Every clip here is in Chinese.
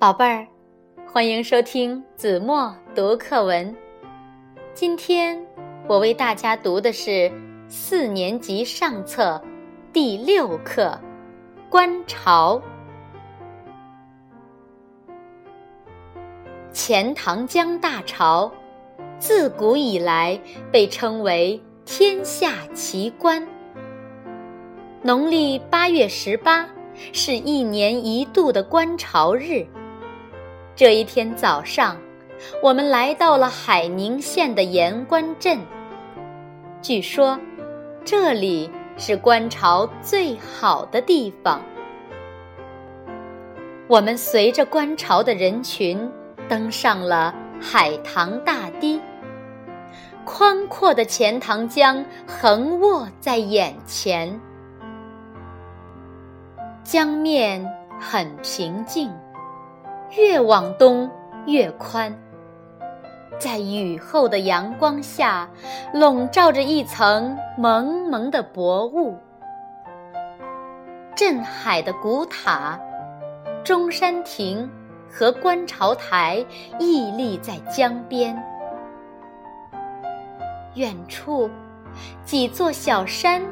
宝贝儿，欢迎收听子墨读课文。今天我为大家读的是四年级上册第六课《观潮》。钱塘江大潮，自古以来被称为天下奇观。农历八月十八是一年一度的观潮日。这一天早上，我们来到了海宁县的盐官镇。据说，这里是观潮最好的地方。我们随着观潮的人群登上了海棠大堤，宽阔的钱塘江横卧在眼前，江面很平静。越往东越宽，在雨后的阳光下，笼罩着一层蒙蒙的薄雾。镇海的古塔、中山亭和观潮台屹立在江边，远处几座小山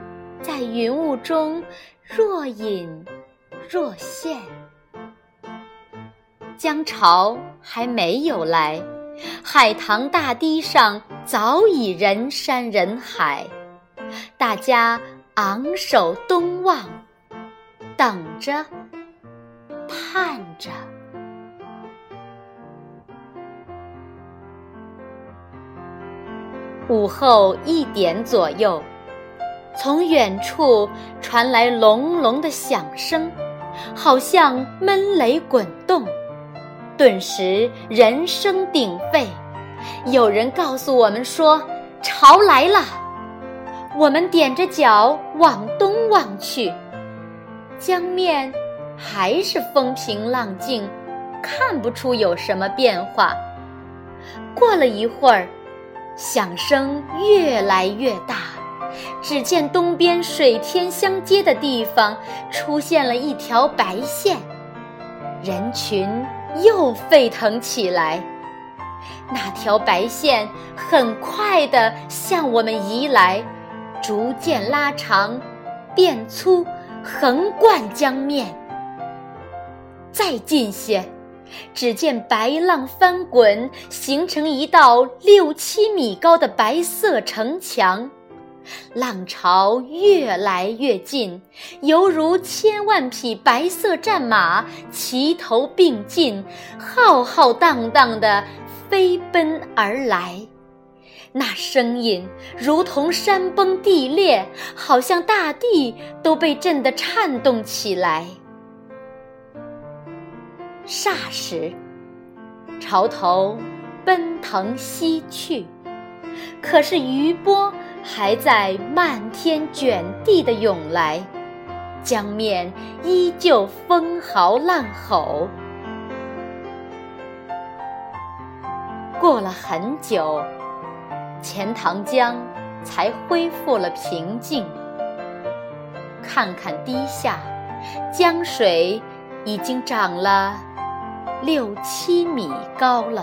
在云雾中若隐若现。江潮还没有来，海棠大堤上早已人山人海，大家昂首东望，等着，盼着。午后一点左右，从远处传来隆隆的响声，好像闷雷滚动。顿时人声鼎沸，有人告诉我们说潮来了。我们踮着脚往东望去，江面还是风平浪静，看不出有什么变化。过了一会儿，响声越来越大，只见东边水天相接的地方出现了一条白线，人群。又沸腾起来，那条白线很快地向我们移来，逐渐拉长、变粗，横贯江面。再近些，只见白浪翻滚，形成一道六七米高的白色城墙。浪潮越来越近，犹如千万匹白色战马齐头并进，浩浩荡荡地飞奔而来。那声音如同山崩地裂，好像大地都被震得颤动起来。霎时，潮头奔腾西去，可是余波。还在漫天卷地的涌来，江面依旧风嚎浪吼。过了很久，钱塘江才恢复了平静。看看堤下，江水已经涨了六七米高了。